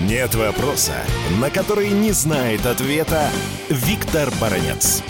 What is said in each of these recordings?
Нет вопроса, на который не знает ответа Виктор Баранец.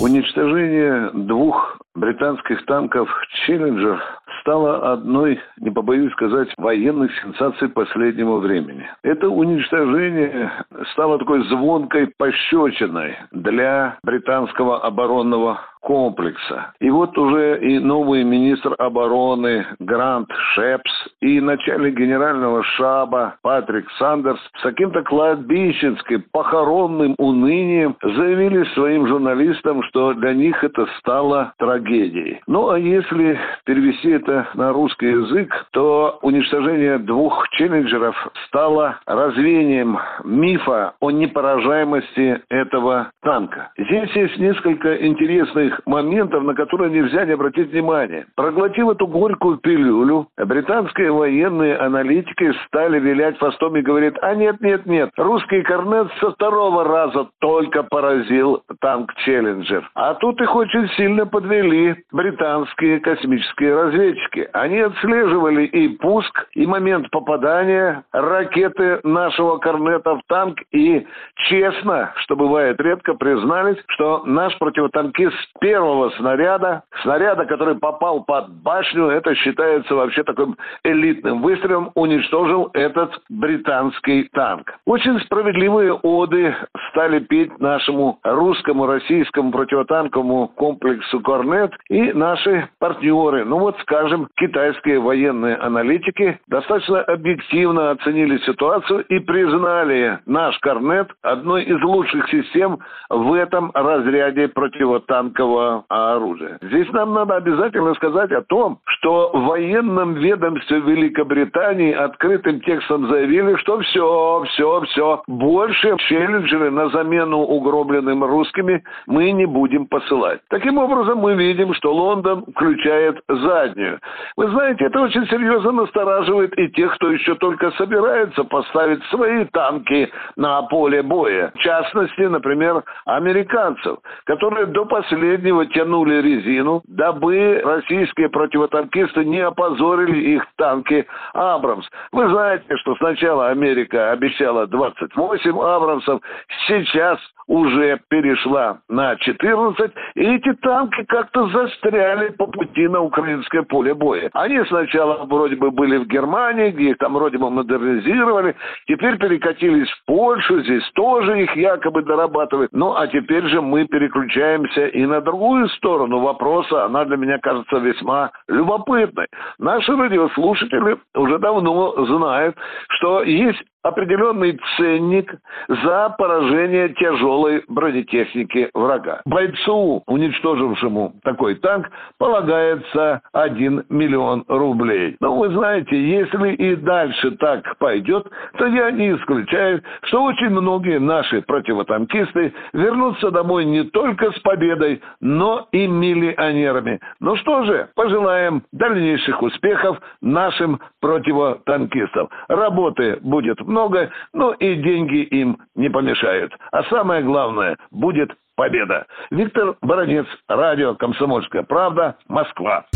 Уничтожение двух британских танков «Челленджер» стало одной, не побоюсь сказать, военных сенсаций последнего времени. Это уничтожение стало такой звонкой пощечиной для британского оборонного комплекса. И вот уже и новый министр обороны Грант Шепс, и начальник генерального штаба Патрик Сандерс с каким-то кладбищенским похоронным унынием заявили своим журналистам, что для них это стало трагедией. Ну а если перевести это на русский язык, то уничтожение двух челленджеров стало развеянием мифа о непоражаемости этого танка. Здесь есть несколько интересных моментов, на которые нельзя не обратить внимание. Проглотив эту горькую пилюлю, британские военные аналитики стали вилять фастом и говорить, а нет, нет, нет, русский корнет со второго раза только поразил танк «Челленджер». А тут их очень сильно подвели британские космические разведчики. Они отслеживали и пуск, и момент попадания ракеты нашего корнета в танк, и честно, что бывает редко, признались, что наш противотанкист первого снаряда, снаряда, который попал под башню, это считается вообще таким элитным выстрелом, уничтожил этот британский танк. Очень справедливые оды стали петь нашему русскому, российскому противотанковому комплексу «Корнет» и наши партнеры. Ну вот, скажем, китайские военные аналитики достаточно объективно оценили ситуацию и признали наш «Корнет» одной из лучших систем в этом разряде противотанкового ядерного оружия. Здесь нам надо обязательно сказать о том, что в военном ведомстве Великобритании открытым текстом заявили, что все, все, все, больше челленджеры на замену угробленным русскими мы не будем посылать. Таким образом, мы видим, что Лондон включает заднюю. Вы знаете, это очень серьезно настораживает и тех, кто еще только собирается поставить свои танки на поле боя. В частности, например, американцев, которые до последнего последнего тянули резину, дабы российские противотанкисты не опозорили их танки «Абрамс». Вы знаете, что сначала Америка обещала 28 «Абрамсов», сейчас уже перешла на 14, и эти танки как-то застряли по пути на украинское поле боя. Они сначала вроде бы были в Германии, где их там вроде бы модернизировали, теперь перекатились в Польшу, здесь тоже их якобы дорабатывают. Ну, а теперь же мы переключаемся и на другую сторону вопроса, она для меня кажется весьма любопытной. Наши радиослушатели уже давно знают, что есть определенный ценник за поражение тяжелой бронетехники врага. Бойцу, уничтожившему такой танк, полагается 1 миллион рублей. Но вы знаете, если и дальше так пойдет, то я не исключаю, что очень многие наши противотанкисты вернутся домой не только с победой, но и миллионерами. Ну что же, пожелаем дальнейших успехов нашим противотанкистам. Работы будет много много, но и деньги им не помешают. А самое главное, будет победа. Виктор Баранец, радио «Комсомольская правда», Москва.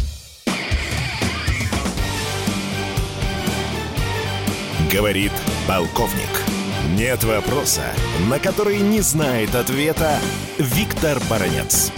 Говорит полковник. Нет вопроса, на который не знает ответа Виктор Баранец.